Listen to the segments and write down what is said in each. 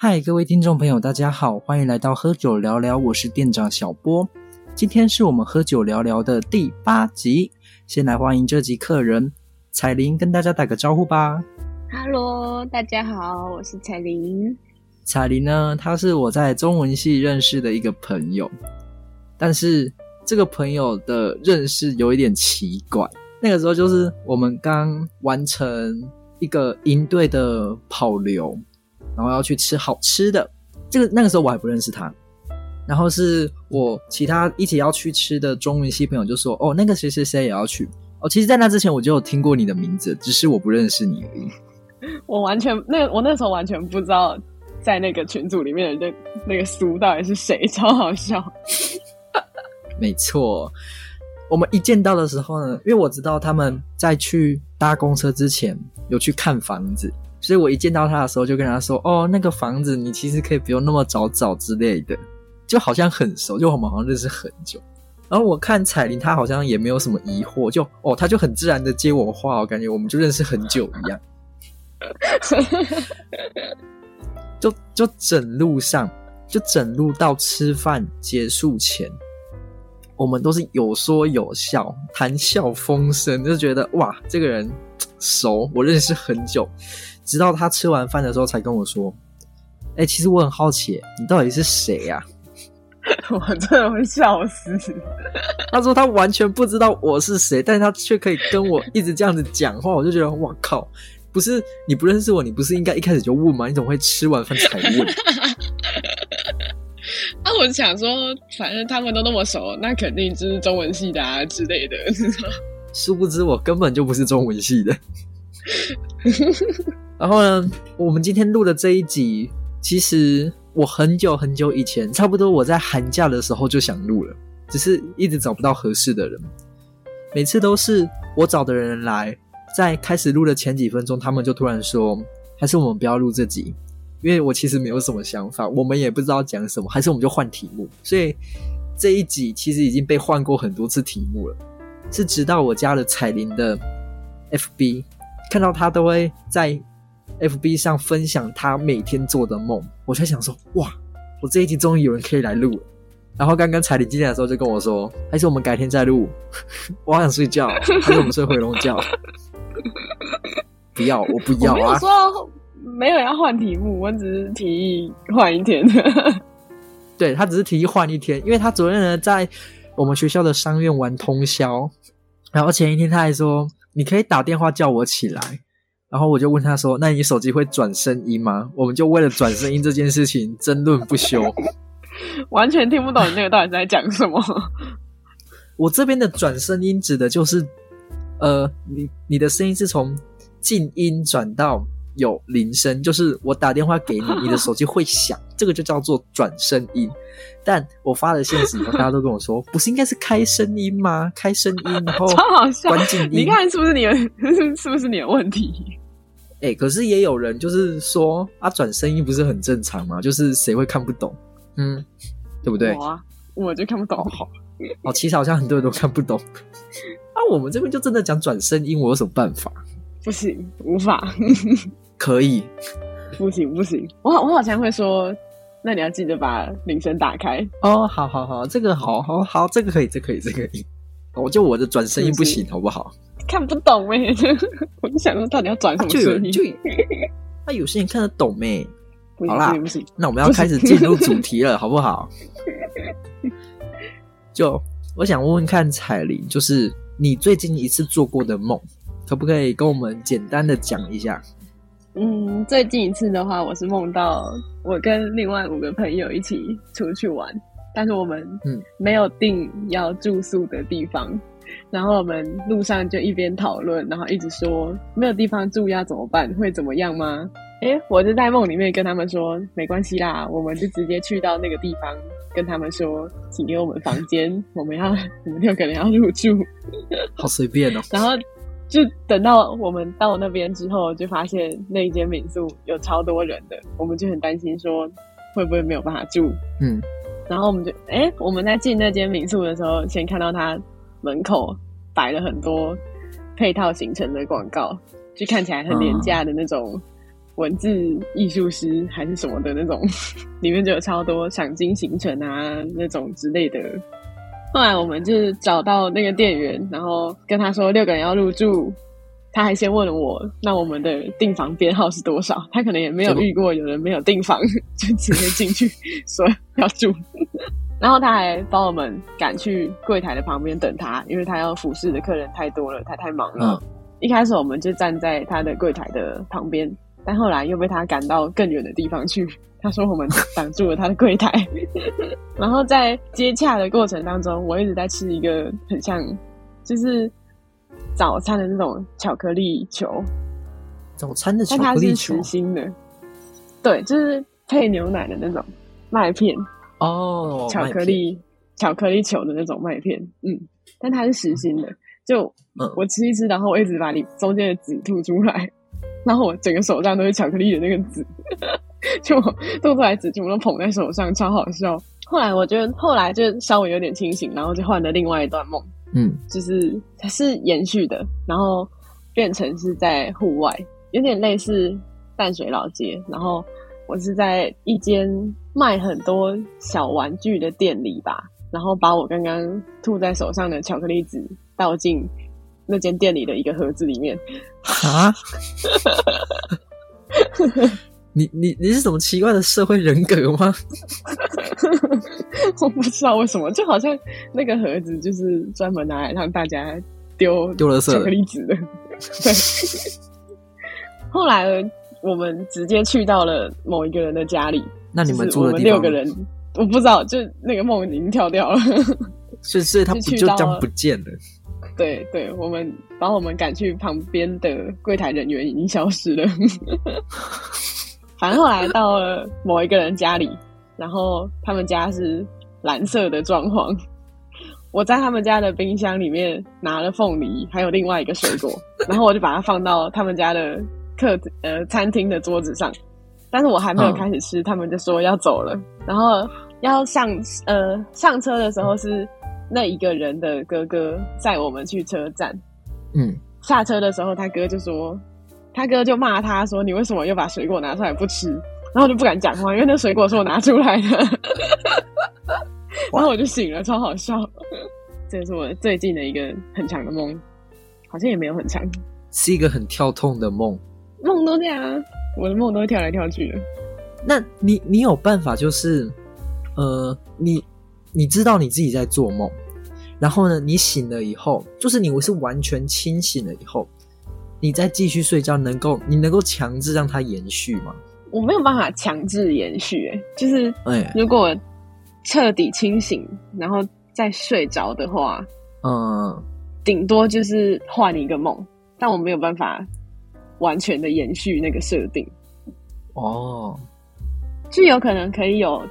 嗨，各位听众朋友，大家好，欢迎来到喝酒聊聊，我是店长小波。今天是我们喝酒聊聊的第八集，先来欢迎这集客人彩玲，跟大家打个招呼吧。Hello，大家好，我是彩玲。彩玲呢，她是我在中文系认识的一个朋友，但是这个朋友的认识有一点奇怪。那个时候就是我们刚完成一个营队的跑流。然后要去吃好吃的，这个那个时候我还不认识他，然后是我其他一起要去吃的中文系朋友就说：“哦，那个谁谁谁也要去。”哦，其实，在那之前我就有听过你的名字，只是我不认识你而已。我完全那我那时候完全不知道，在那个群组里面的那那个苏到底是谁，超好笑。没错，我们一见到的时候呢，因为我知道他们在去搭公车之前有去看房子。所以我一见到他的时候，就跟他说：“哦，那个房子你其实可以不用那么早找之类的，就好像很熟，就我们好像认识很久。”然后我看彩玲，她好像也没有什么疑惑，就哦，她就很自然的接我话，我感觉我们就认识很久一样。就就整路上，就整路到吃饭结束前，我们都是有说有笑，谈笑风生，就觉得哇，这个人熟，我认识很久。直到他吃完饭的时候，才跟我说：“哎，其实我很好奇，你到底是谁呀？” 我真的会笑死。他说他完全不知道我是谁，但是他却可以跟我一直这样子讲话，我就觉得哇靠！不是你不认识我，你不是应该一开始就问吗？你怎么会吃完饭才问？啊，我想说，反正他们都那么熟，那肯定就是中文系的啊之类的。殊不知我根本就不是中文系的。然后呢，我们今天录的这一集，其实我很久很久以前，差不多我在寒假的时候就想录了，只是一直找不到合适的人。每次都是我找的人来，在开始录的前几分钟，他们就突然说：“还是我们不要录这集，因为我其实没有什么想法，我们也不知道讲什么，还是我们就换题目。”所以这一集其实已经被换过很多次题目了，是直到我加了彩铃的 FB，看到他都会在。F B 上分享他每天做的梦，我才想说哇，我这一集终于有人可以来录了。然后刚刚彩铃进来的时候就跟我说，还是我们改天再录，我好想睡觉，还是我们睡回笼觉？不要，我不要啊！说没有要换题目，我只是提议换一天。对他只是提议换一天，因为他昨天呢在我们学校的商院玩通宵，然后前一天他还说你可以打电话叫我起来。然后我就问他说：“那你手机会转声音吗？”我们就为了转声音这件事情争论不休，完全听不懂你那个到底在讲什么。我这边的转声音指的就是，呃，你你的声音是从静音转到有铃声，就是我打电话给你，你的手机会响，这个就叫做转声音。但我发了现实以后，大家都跟我说，不是应该是开声音吗？开声音，然后 关静音。你看是不是你的？是不是你的问题？哎，可是也有人就是说啊，转声音不是很正常吗？就是谁会看不懂？嗯，对不对？我啊，我就看不懂。好，哦，其实好像很多人都看不懂。啊，我们这边就真的讲转声音，我有什么办法？不行，无法。可以。不行，不行。我好，我好像会说。那你要记得把铃声打开哦。好好好，这个好好好，这个可以，这可以，这可以。我就我的转声音不行，好不好？看不懂咩？我就想说，到底要转什么声音？就那有些人看得懂咩？好啦，不行。那我们要开始进入主题了，好不好？就我想问问看彩铃，就是你最近一次做过的梦，可不可以跟我们简单的讲一下？嗯，最近一次的话，我是梦到我跟另外五个朋友一起出去玩，但是我们嗯没有定要住宿的地方，然后我们路上就一边讨论，然后一直说没有地方住要怎么办，会怎么样吗？诶，我就在梦里面跟他们说没关系啦，我们就直接去到那个地方，跟他们说请给我们房间，我们要我们六个人要入住，好随便哦，然后。就等到我们到那边之后，就发现那一间民宿有超多人的，我们就很担心说会不会没有办法住。嗯，然后我们就哎，我们在进那间民宿的时候，先看到他门口摆了很多配套行程的广告，就看起来很廉价的那种文字艺术师还是什么的那种，里面就有超多赏金行程啊那种之类的。后来我们就是找到那个店员，然后跟他说六个人要入住。他还先问了我，那我们的订房编号是多少？他可能也没有遇过有人没有订房就直接进去说要住，然后他还把我们赶去柜台的旁边等他，因为他要服侍的客人太多了，他太忙了。一开始我们就站在他的柜台的旁边，但后来又被他赶到更远的地方去。他说我们挡住了他的柜台，然后在接洽的过程当中，我一直在吃一个很像就是。早餐的那种巧克力球，早餐的巧克力球，实心的，对，就是配牛奶的那种麦片哦，巧克力巧克力球的那种麦片，嗯，但它是实心的，就我吃一吃，然后我一直把你中间的籽吐出来，然后我整个手上都是巧克力的那个籽，就吐出来籽全部都捧在手上，超好笑。后来我觉得后来就稍微有点清醒，然后就换了另外一段梦。嗯，就是它是延续的，然后变成是在户外，有点类似淡水老街。然后我是在一间卖很多小玩具的店里吧，然后把我刚刚吐在手上的巧克力籽倒进那间店里的一个盒子里面。啊？你你你是什么奇怪的社会人格吗？我不知道为什么，就好像那个盒子就是专门拿来让大家丢丢了巧克力纸的。对。后来我们直接去到了某一个人的家里。那你们住的地方？六个人，我不知道，就那个梦已经跳掉了。所以，所以他不就这样不见了？对对，我们把我们赶去旁边的柜台人员已经消失了。反正后来到了某一个人家里。然后他们家是蓝色的装潢，我在他们家的冰箱里面拿了凤梨，还有另外一个水果，然后我就把它放到他们家的客呃餐厅的桌子上，但是我还没有开始吃，他们就说要走了，然后要上呃上车的时候是那一个人的哥哥载我们去车站，嗯，下车的时候他哥就说，他哥就骂他说你为什么又把水果拿出来不吃？然后我就不敢讲话，因为那水果是我拿出来的。然后我就醒了，超好笑。这是我最近的一个很长的梦，好像也没有很长，是一个很跳痛的梦。梦都这样啊，我的梦都会跳来跳去的。那你你有办法，就是呃，你你知道你自己在做梦，然后呢，你醒了以后，就是你是完全清醒了以后，你再继续睡觉，能够你能够强制让它延续吗？我没有办法强制延续，哎，就是如果彻底清醒，然后再睡着的话，嗯，顶多就是换一个梦，但我没有办法完全的延续那个设定。哦，就有可能可以有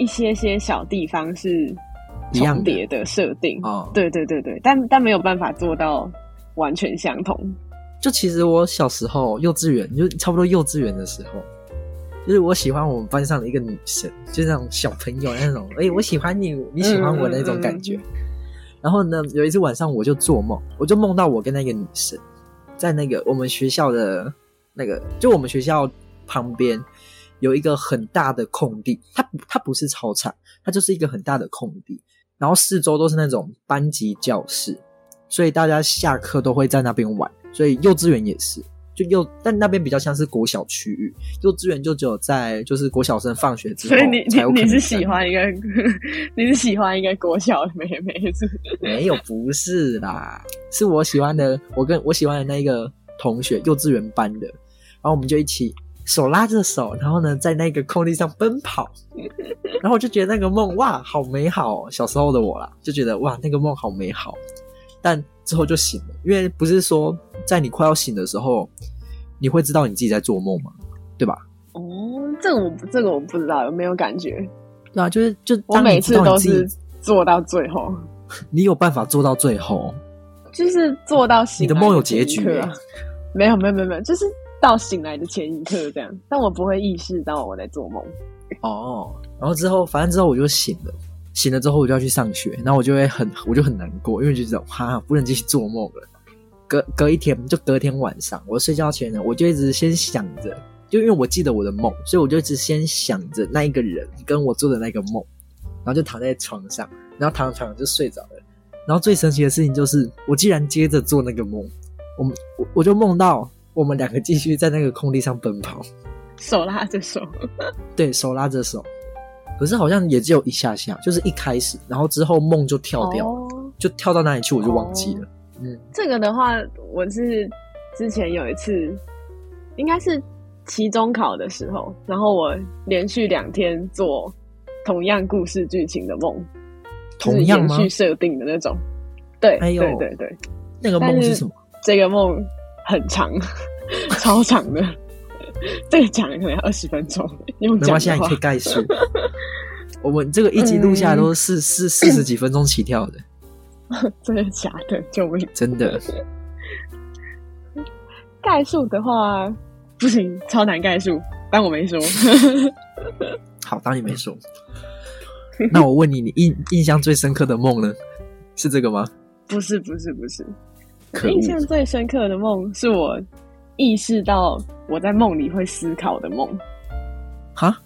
一些些小地方是重叠的设定，哦，对对对对，但但没有办法做到完全相同。就其实我小时候幼稚园，就差不多幼稚园的时候。就是我喜欢我们班上的一个女生，就那种小朋友那种，哎，我喜欢你，你喜欢我那种感觉。然后呢，有一次晚上我就做梦，我就梦到我跟那个女生在那个我们学校的那个，就我们学校旁边有一个很大的空地，它它不是操场，它就是一个很大的空地，然后四周都是那种班级教室，所以大家下课都会在那边玩，所以幼稚园也是。就幼，但那边比较像是国小区域，幼稚园就只有在就是国小生放学之后，所以你你你是喜欢一个，你是喜欢一个国小的妹妹是？没有，不是啦，是我喜欢的，我跟我喜欢的那一个同学，幼稚园班的，然后我们就一起手拉着手，然后呢在那个空地上奔跑，然后我就觉得那个梦哇好美好，小时候的我啦就觉得哇那个梦好美好，但。之后就醒了，因为不是说在你快要醒的时候，你会知道你自己在做梦吗？对吧？哦，这个我这个我不知道，有没有感觉？对啊，就是就我每次都是做到最后。你有办法做到最后？就是做到醒。你的梦有结局？没有没有没有没有，就是到醒来的前一刻这样，但我不会意识到我在做梦。哦，然后之后反正之后我就醒了，醒了之后我就要去上学，然后我就会很我就很难过，因为就觉得哈不能继续做梦了。隔隔一天就隔天晚上，我睡觉前呢，我就一直先想着，就因为我记得我的梦，所以我就一直先想着那一个人跟我做的那个梦，然后就躺在床上，然后躺床上就睡着了。然后最神奇的事情就是，我竟然接着做那个梦，我我我就梦到我们两个继续在那个空地上奔跑，手拉着手，对手拉着手，可是好像也只有一下下，就是一开始，然后之后梦就跳掉，就跳到哪里去我就忘记了。嗯，这个的话，我是之前有一次，应该是期中考的时候，然后我连续两天做同样故事剧情的梦，同样延续设定的那种。对，对对对，那个梦是什么？这个梦很长，超长的，这个讲可能要二十分钟。用讲现在可以概述。我们这个一集录下来都是四四十几分钟起跳的。真的假的？救命！真的。概述的话不行，超难概述。当我没说。好，当你没说。那我问你，你印印象最深刻的梦呢？是这个吗？不是，不是，不是。印象最深刻的梦是我意识到我在梦里会思考的梦。哈？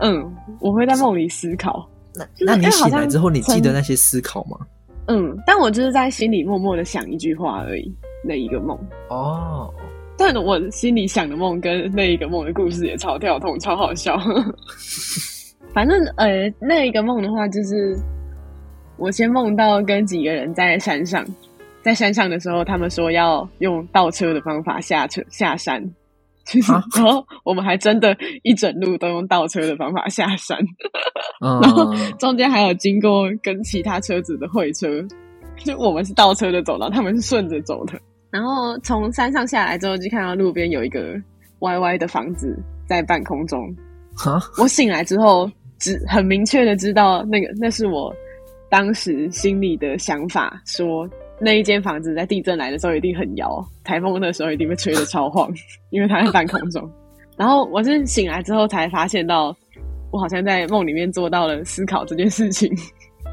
嗯，我会在梦里思考。那那你醒来之后，你记得那些思考吗？嗯，但我就是在心里默默的想一句话而已，那一个梦哦。但我心里想的梦跟那一个梦的故事也超跳痛，超好笑。反正呃，那一个梦的话，就是我先梦到跟几个人在山上，在山上的时候，他们说要用倒车的方法下车下山。然后我们还真的一整路都用倒车的方法下山，然后中间还有经过跟其他车子的会车，就我们是倒车的走道，他们是顺着走的。然后从山上下来之后，就看到路边有一个歪歪的房子在半空中。我醒来之后，只很明确的知道那个那是我当时心里的想法，说。那一间房子在地震来的时候一定很摇，台风的时候一定被吹得超晃，因为它在半空中。然后我是醒来之后才发现到，我好像在梦里面做到了思考这件事情。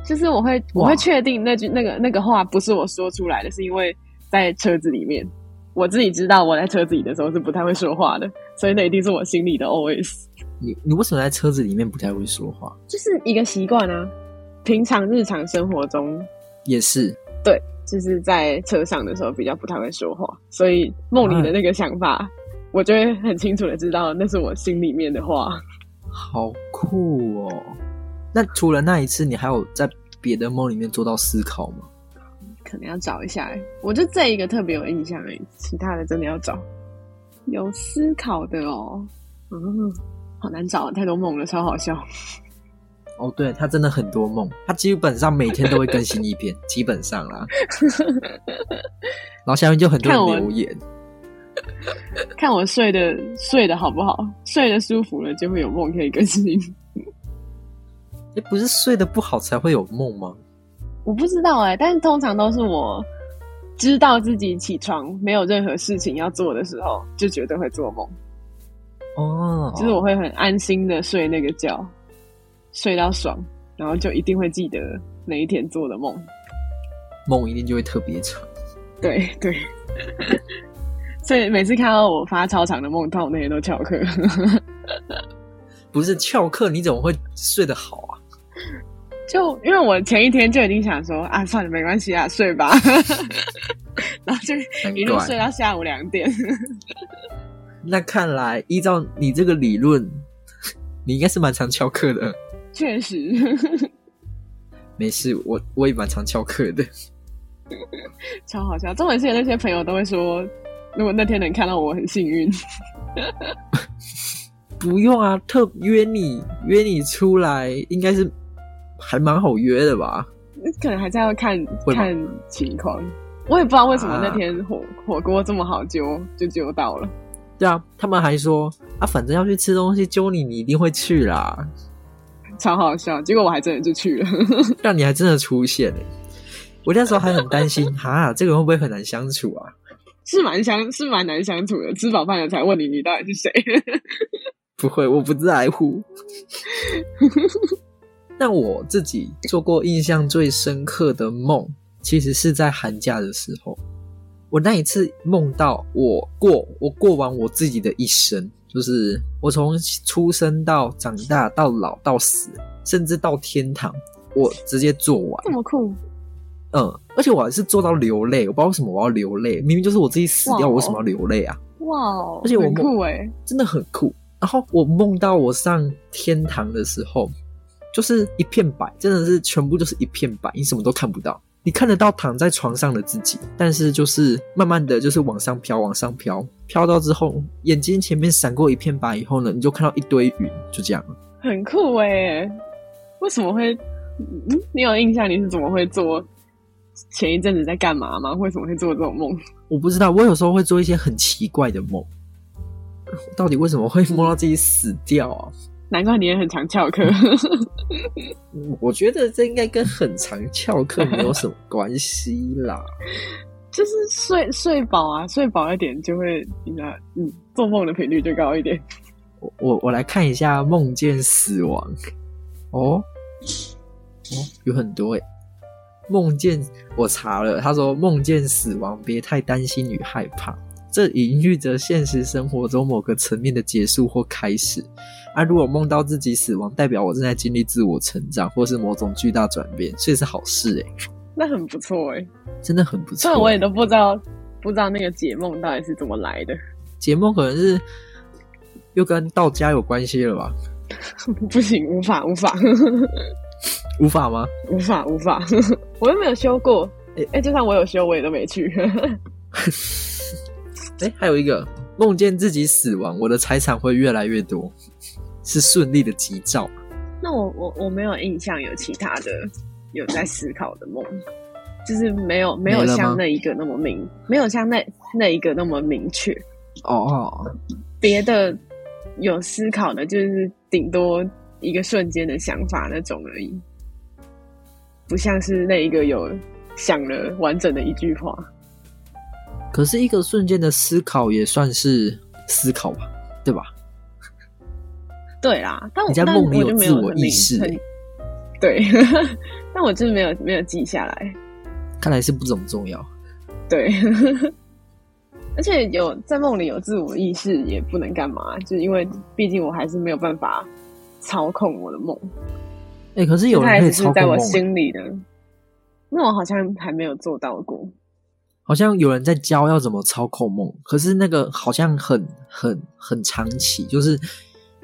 就是我会我会确定那句那个那个话不是我说出来的，是因为在车子里面，我自己知道我在车子里的时候是不太会说话的，所以那一定是我心里的 OS。你你为什么在车子里面不太会说话？就是一个习惯啊，平常日常生活中也是对。就是在车上的时候比较不太会说话，所以梦里的那个想法，我就会很清楚的知道那是我心里面的话。好酷哦！那除了那一次，你还有在别的梦里面做到思考吗？可能要找一下，我就这一个特别有印象已，其他的真的要找有思考的哦。嗯，好难找，太多梦了，超好笑。哦，对他真的很多梦，他基本上每天都会更新一篇，基本上啦。然后下面就很多人留言，看我睡的睡的好不好，睡得舒服了就会有梦可以更新。哎，不是睡得不好才会有梦吗？我不知道哎，但是通常都是我知道自己起床没有任何事情要做的时候，就绝对会做梦。哦，就是我会很安心的睡那个觉。睡到爽，然后就一定会记得那一天做的梦，梦一定就会特别长。对对，所以每次看到我发超长的梦，到那些都翘课。不是翘课，你怎么会睡得好啊？就因为我前一天就已经想说啊，算了，没关系啊，睡吧。然后就一路睡到下午两点。那看来依照你这个理论，你应该是蛮常翘课的。确实，没事，我我也蛮常翘课的，超好笑。中文系的那些朋友都会说，如果那天能看到我，很幸运。不用啊，特约你约你出来，应该是还蛮好约的吧？可能还是要看看情况。我也不知道为什么那天火火锅这么好揪，就揪到了。对啊，他们还说啊，反正要去吃东西，揪你，你一定会去啦。超好笑，结果我还真的就去了，但你还真的出现了。我那时候还很担心，哈，这个会不会很难相处啊？是蛮相是蛮难相处的。吃饱饭了才问你，你到底是谁？不会，我不在乎。但我自己做过印象最深刻的梦，其实是在寒假的时候。我那一次梦到我过我过完我自己的一生，就是我从出生到长大到老到死，甚至到天堂，我直接做完。这么酷？嗯，而且我还是做到流泪。我不知道为什么我要流泪，明明就是我自己死掉，我为什么要流泪啊？哇哦！而且我酷哎，真的很酷。然后我梦到我上天堂的时候。就是一片白，真的是全部就是一片白，你什么都看不到。你看得到躺在床上的自己，但是就是慢慢的就是往上飘，往上飘，飘到之后，眼睛前面闪过一片白以后呢，你就看到一堆云，就这样。很酷哎！为什么会？嗯你有印象你是怎么会做？前一阵子在干嘛吗？为什么会做这种梦？我不知道，我有时候会做一些很奇怪的梦。到底为什么会梦到自己死掉啊？难怪你也很常翘课。我觉得这应该跟很常翘课没有什么关系啦。就是睡睡饱啊，睡饱一点就会，你知道，嗯，做梦的频率就高一点。我我我来看一下梦见死亡。哦哦，有很多诶。梦见我查了，他说梦见死亡，别太担心与害怕。这隐喻着现实生活中某个层面的结束或开始。啊，如果梦到自己死亡，代表我正在经历自我成长，或是某种巨大转变，所以是好事哎。那很不错哎，真的很不错。我也都不知道，不知道那个解梦到底是怎么来的。解梦可能是又跟道家有关系了吧？不行，无法，无法，无法吗？无法，无法，我又没有修过。哎哎，就算我有修，我也都没去。哎，还有一个梦见自己死亡，我的财产会越来越多，是顺利的吉兆。那我我我没有印象有其他的有在思考的梦，就是没有没有像那一个那么明，没有像那那一个那么明确。哦哦，别的有思考的，就是顶多一个瞬间的想法那种而已，不像是那一个有想了完整的一句话。可是，一个瞬间的思考也算是思考吧，对吧？对啦，但我在梦里有自我意识，对，但我就是没有没有记下来。看来是不怎么重要。对，而且有在梦里有自我意识也不能干嘛，就是因为毕竟我还是没有办法操控我的梦。哎，可是有人可以操控在我心里的，那我好像还没有做到过。好像有人在教要怎么操控梦，可是那个好像很很很长期，就是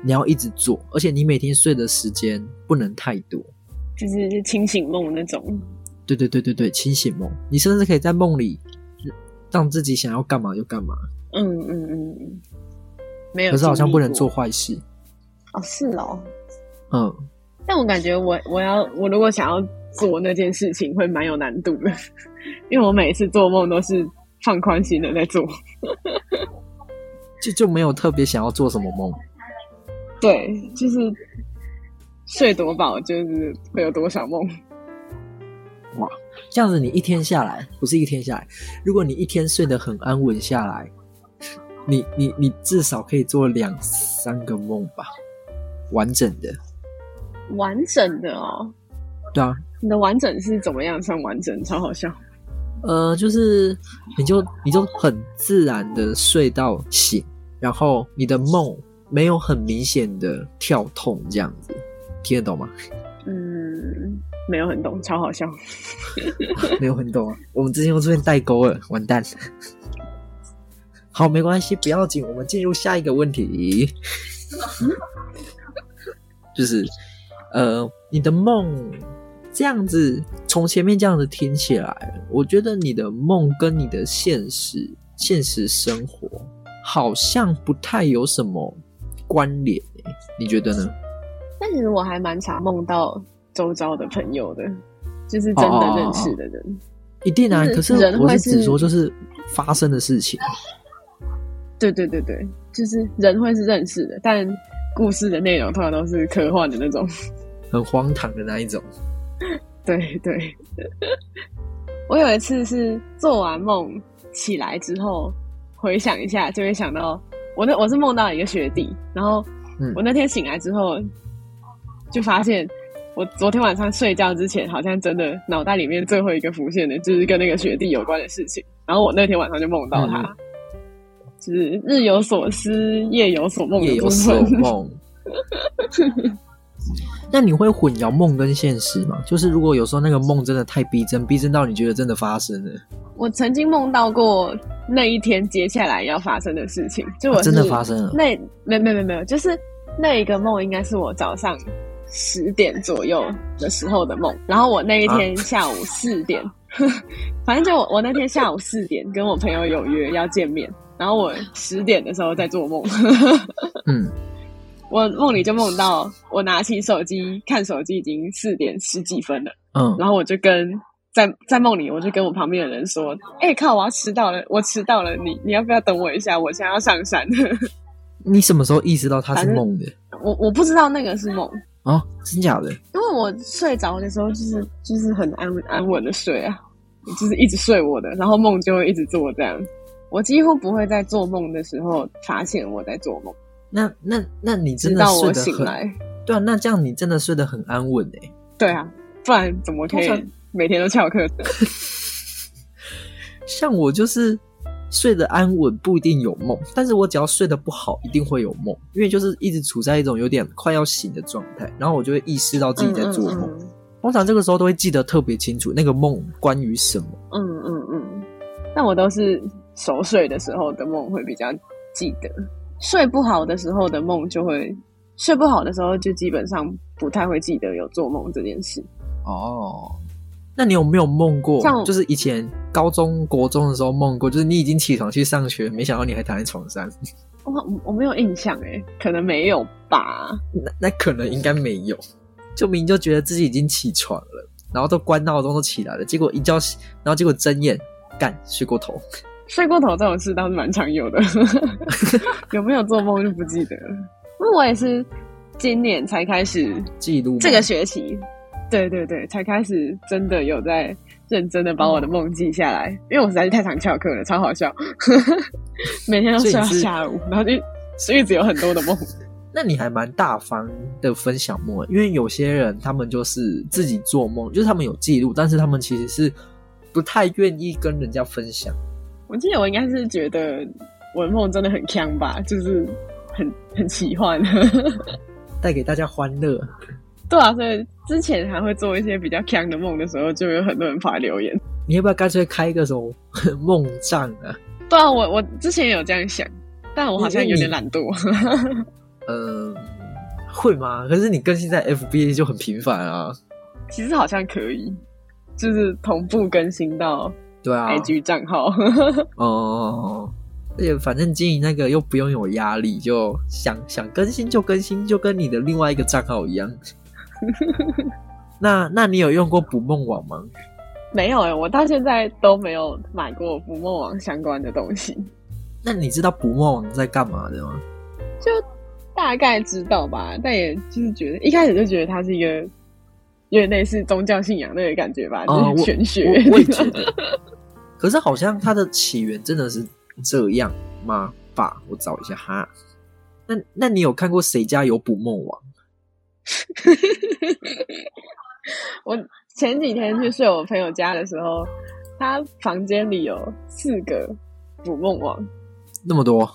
你要一直做，而且你每天睡的时间不能太多，就是清醒梦那种。对对对对对，清醒梦，你甚至可以在梦里让自己想要干嘛就干嘛。嗯嗯嗯嗯，没有。可是好像不能做坏事。哦，是哦。嗯，但我感觉我我要我如果想要。做那件事情会蛮有难度的，因为我每次做梦都是放宽心的在做，就就没有特别想要做什么梦。对，就是睡多饱就是会有多少梦。哇，这样子你一天下来不是一天下来，如果你一天睡得很安稳下来，你你你至少可以做两三个梦吧，完整的，完整的哦。对啊。你的完整是怎么样算完整？超好笑。呃，就是你就你就很自然的睡到醒，然后你的梦没有很明显的跳痛，这样子听得懂吗？嗯，没有很懂，超好笑。没有很懂啊，我们之前又出现代沟了，完蛋。好，没关系，不要紧，我们进入下一个问题。就是呃，你的梦。这样子，从前面这样子听起来，我觉得你的梦跟你的现实、现实生活好像不太有什么关联你觉得呢？但其实我还蛮常梦到周遭的朋友的，就是真的认识的人。一定啊，可是我是只说，就是发生的事情。对对对对，就是人会是认识的，但故事的内容通常都是科幻的那种，很荒唐的那一种。对 对，我有一次是做完梦起来之后回想一下，就会想到我那我是梦到一个学弟，然后我那天醒来之后就发现，我昨天晚上睡觉之前好像真的脑袋里面最后一个浮现的就是跟那个学弟有关的事情，然后我那天晚上就梦到他，就是日有所思，夜有所梦，夜有所梦。那你会混淆梦跟现实吗？就是如果有时候那个梦真的太逼真，逼真到你觉得真的发生了。我曾经梦到过那一天接下来要发生的事情，就我真的发生了。那没没没没有，就是那一个梦应该是我早上十点左右的时候的梦，然后我那一天下午四点，反正就我我那天下午四点跟我朋友有约要见面，然后我十点的时候在做梦。嗯。我梦里就梦到我拿起手机看手机，已经四点十几分了。嗯，然后我就跟在在梦里，我就跟我旁边的人说：“哎，靠，我要迟到了，我迟到了，你你要不要等我一下？我现在要上山。”你什么时候意识到它是梦的？我我不知道那个是梦啊，真假的？因为我睡着的时候就是就是很安安稳的睡啊，就是一直睡我的，然后梦就会一直做这样。我几乎不会在做梦的时候发现我在做梦。那那那你真的睡得很？对啊，那这样你真的睡得很安稳哎。对啊，不然怎么可以每天都翘课？像我就是睡得安稳，不一定有梦，但是我只要睡得不好，一定会有梦，因为就是一直处在一种有点快要醒的状态，然后我就会意识到自己在做梦。通常这个时候都会记得特别清楚，那个梦关于什么。嗯嗯嗯。但我都是熟睡的时候的梦会比较记得。睡不好的时候的梦就会睡不好的时候就基本上不太会记得有做梦这件事。哦，那你有没有梦过？像就是以前高中国中的时候梦过，就是你已经起床去上学，没想到你还躺在床上。我我没有印象哎，可能没有吧。那那可能应该没有，就明就觉得自己已经起床了，然后都关闹钟都起来了，结果一觉醒，然后结果睁眼干睡过头。睡过头这种事倒是蛮常有的，有没有做梦就不记得了。因为我也是今年才开始记录，这个学期，对对对，才开始真的有在认真的把我的梦记下来。因为我实在是太常翘课了，超好笑，每天都睡到下午，然后就一直有很多的梦。那你还蛮大方的分享梦，因为有些人他们就是自己做梦，就是他们有记录，但是他们其实是不太愿意跟人家分享。我记得我应该是觉得文梦真的很强吧，就是很很奇幻，带给大家欢乐。对啊，所以之前还会做一些比较强的梦的时候，就有很多人发留言。你要不要干脆开一个什么 梦账啊？对啊，我我之前有这样想，但我好像有点懒惰。呃，会吗？可是你更新在 FB 就很频繁啊。其实好像可以，就是同步更新到。对啊，IG 账号哦，而且反正经营那个又不用有压力，就想想更新就更新，就跟你的另外一个账号一样。那那你有用过捕梦网吗？没有哎，我到现在都没有买过捕梦网相关的东西。那你知道捕梦网在干嘛的吗？就大概知道吧，但也就是觉得一开始就觉得它是一个有点类似宗教信仰那个感觉吧，就是玄学。我也觉 得。可是好像它的起源真的是这样吗？爸，我找一下哈。那那你有看过谁家有捕梦网？我前几天去睡我朋友家的时候，他房间里有四个捕梦网，那么多。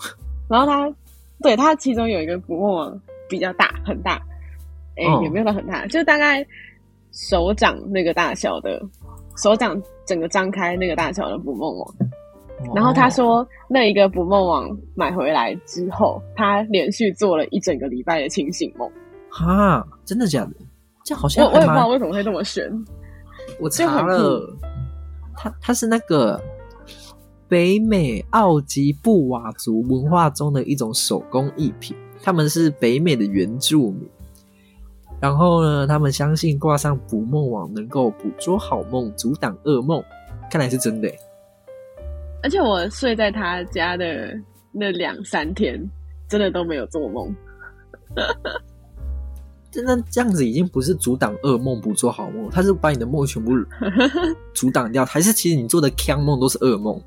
然后他对他其中有一个捕梦网比较大，很大，哎，也没有到很大，就大概手掌那个大小的。手掌整个张开那个大小的捕梦网，然后他说那一个捕梦网买回来之后，他连续做了一整个礼拜的清醒梦。哈，真的假的？这好像我我也不知道为什么会这么悬。我查了，他他是那个北美奥吉布瓦族文化中的一种手工艺品，他们是北美的原住民。然后呢？他们相信挂上捕梦网能够捕捉好梦，阻挡噩梦。看来是真的。而且我睡在他家的那两三天，真的都没有做梦。真的这样子已经不是阻挡噩梦、捕捉好梦，他是把你的梦全部阻挡掉。还是其实你做的 c 梦都是噩梦？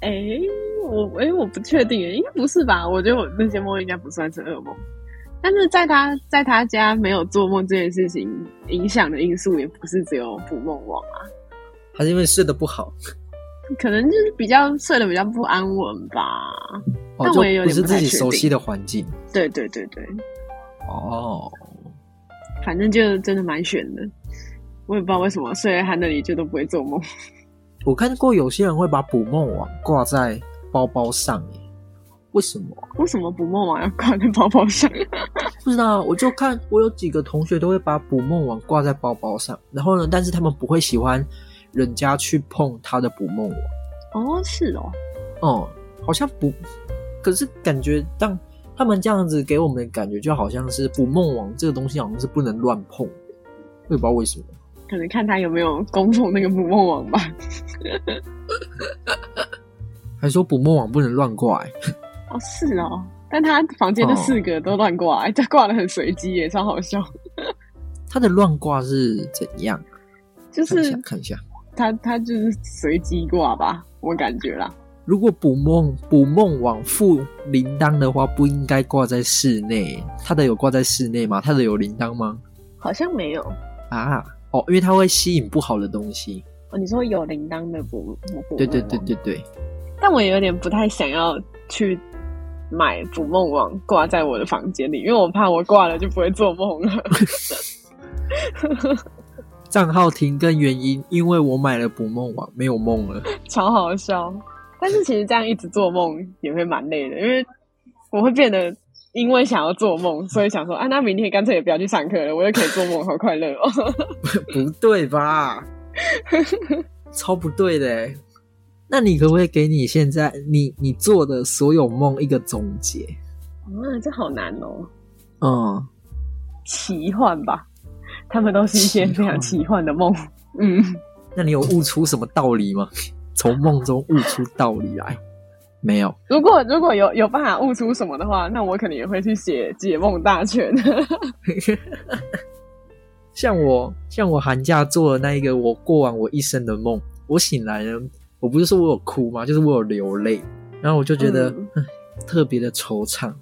哎，我哎，我不确定，应该不是吧？我觉得我那些梦应该不算是噩梦。但是在他在他家没有做梦这件事情影响的因素，也不是只有捕梦网啊。还是因为睡得不好？可能就是比较睡得比较不安稳吧。但我也有点不是自己熟悉的环境。对对对对。哦。反正就真的蛮悬的。我也不知道为什么睡在他那里就都不会做梦。我看过有些人会把捕梦网挂在包包上，为什么？为什么捕梦网要挂在包包上？不知道，我就看我有几个同学都会把捕梦网挂在包包上，然后呢，但是他们不会喜欢人家去碰他的捕梦网。哦，是哦，哦，好像不，可是感觉当他们这样子给我们的感觉，就好像是捕梦网这个东西好像是不能乱碰的，我也不知道为什么。可能看他有没有攻破那个捕梦网吧。还说捕梦网不能乱挂？哦，是哦。但他房间的四个都乱挂，他挂的很随机，也超好笑。他的乱挂是怎样？就是看一下，他他就是随机挂吧，我感觉啦。如果捕梦捕梦网附铃铛的话，不应该挂在室内。他的有挂在室内吗？他的有铃铛吗？好像没有啊。哦，因为它会吸引不好的东西。哦，你说有铃铛的捕捕对对对对对。但我有点不太想要去买捕梦网挂在我的房间里，因为我怕我挂了就不会做梦了。账号停更原因，因为我买了捕梦网，没有梦了。超好笑。但是其实这样一直做梦也会蛮累的，因为我会变得。因为想要做梦，所以想说，啊，那明天干脆也不要去上课了，我就可以做梦，好快乐哦。不对吧？超不对的。那你可不可以给你现在你你做的所有梦一个总结？啊，这好难哦。嗯，奇幻吧，他们都是一些非常奇幻的梦。嗯，那你有悟出什么道理吗？从梦中悟出道理来？没有。如果如果有有办法悟出什么的话，那我可能也会去写解梦大全。像我像我寒假做的那一个，我过完我一生的梦，我醒来呢，我不是说我有哭吗？就是我有流泪，然后我就觉得特别的惆怅。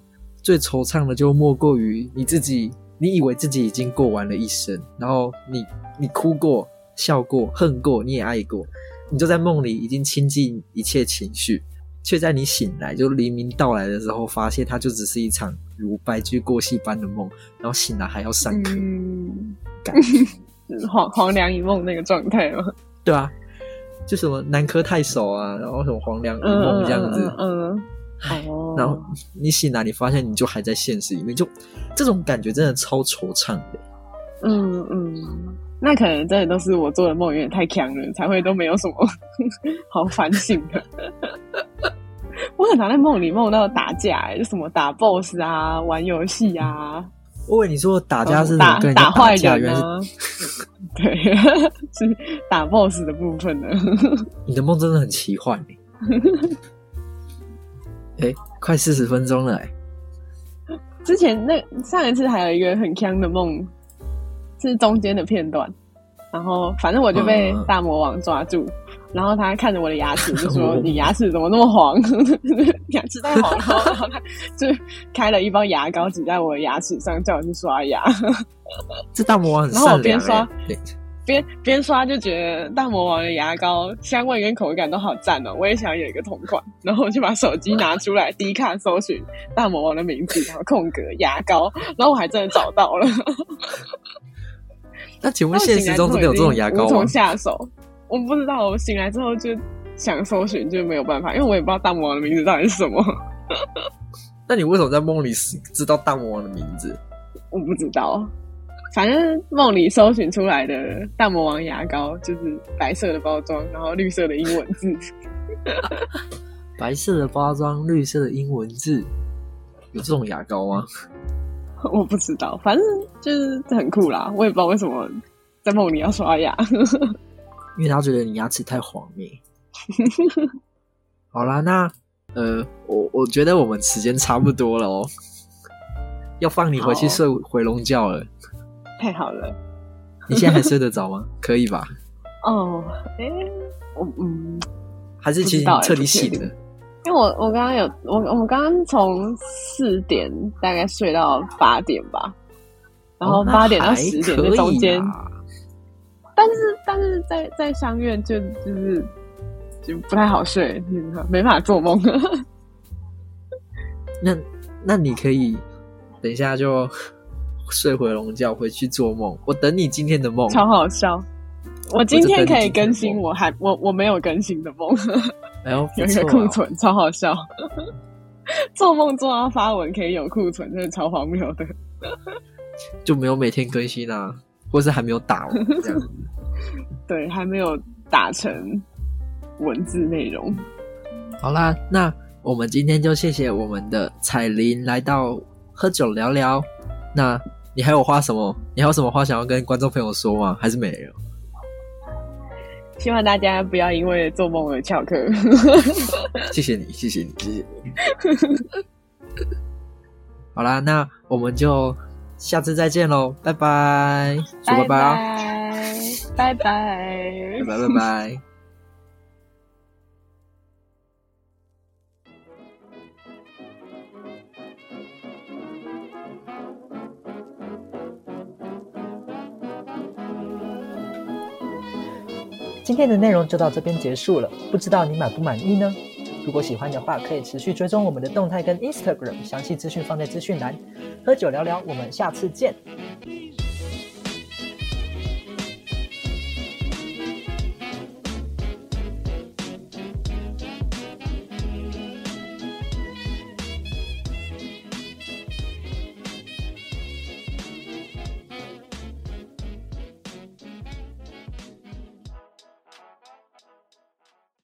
最惆怅的就莫过于你自己，你以为自己已经过完了一生，然后你你哭过、笑过、恨过，你也爱过，你就在梦里已经倾尽一切情绪。却在你醒来，就黎明到来的时候，发现它就只是一场如白驹过隙般的梦，然后醒来还要上课，感 黄黄粱一梦那个状态吗？对啊，就什么南柯太守啊，然后什么黄粱一梦这样子，嗯，哦，然后你醒来，你发现你就还在现实里面，就这种感觉真的超惆怅的，嗯嗯。那可能真的都是我做的梦有点太强了，才会都没有什么 好反省的。我很常在梦里梦到打架，就什么打 BOSS 啊，玩游戏啊。我问你说打架是打打坏人吗？对，是打 BOSS 的部分呢。你的梦真的很奇幻。哎，快四十分钟了哎。之前那上一次还有一个很强的梦。是中间的片段，然后反正我就被大魔王抓住，然后他看着我的牙齿就说：“你牙齿怎么那么黄？牙齿太黄了。”然后他就开了一包牙膏挤在我的牙齿上，叫我去刷牙。这大魔王很善良。边边刷就觉得大魔王的牙膏香味跟口感都好赞哦，我也想有一个同款。然后我就把手机拿出来，第一看搜寻大魔王的名字，然后空格牙膏，然后我还真的找到了。那请问现实中真的有这种牙膏吗？无从下手，我不知道。我醒来之后就想搜寻，就没有办法，因为我也不知道大魔王的名字到底是什么。那你为什么在梦里知道大魔王的名字？我不知道，反正梦里搜寻出来的大魔王牙膏就是白色的包装，然后绿色的英文字。白色的包装，绿色的英文字，有这种牙膏吗？我不知道，反正就是很酷啦。我也不知道为什么在梦里要刷牙，因为他觉得你牙齿太黄了。好啦，那呃，我我觉得我们时间差不多了哦，要放你回去睡回笼觉了。太好了，你现在还睡得着吗？可以吧？哦，哎，我嗯，还是其实彻底醒了？因为我我刚刚有我我们刚刚从四点大概睡到八点吧，然后八点到十点这中间，但是但是在在商院就就是就不太好睡，没法做梦。那那你可以等一下就 睡回笼觉回去做梦，我等你今天的梦，超好笑。我今天可以更新，我还我我没有更新的梦。哎呦，有一个库存，超好笑。做梦做到发文可以有库存，真的超荒谬的。就没有每天更新啊，或是还没有打 这样子。对，还没有打成文字内容。好啦，那我们今天就谢谢我们的彩铃来到喝酒聊聊。那你还有话什么？你还有什么话想要跟观众朋友说吗？还是没有？希望大家不要因为做梦而翘课。谢谢你，谢谢你，谢谢你。好啦，那我们就下次再见喽，拜拜，说拜拜拜拜，拜拜，拜拜，拜拜。今天的内容就到这边结束了，不知道你满不满意呢？如果喜欢的话，可以持续追踪我们的动态跟 Instagram，详细资讯放在资讯栏。喝酒聊聊，我们下次见。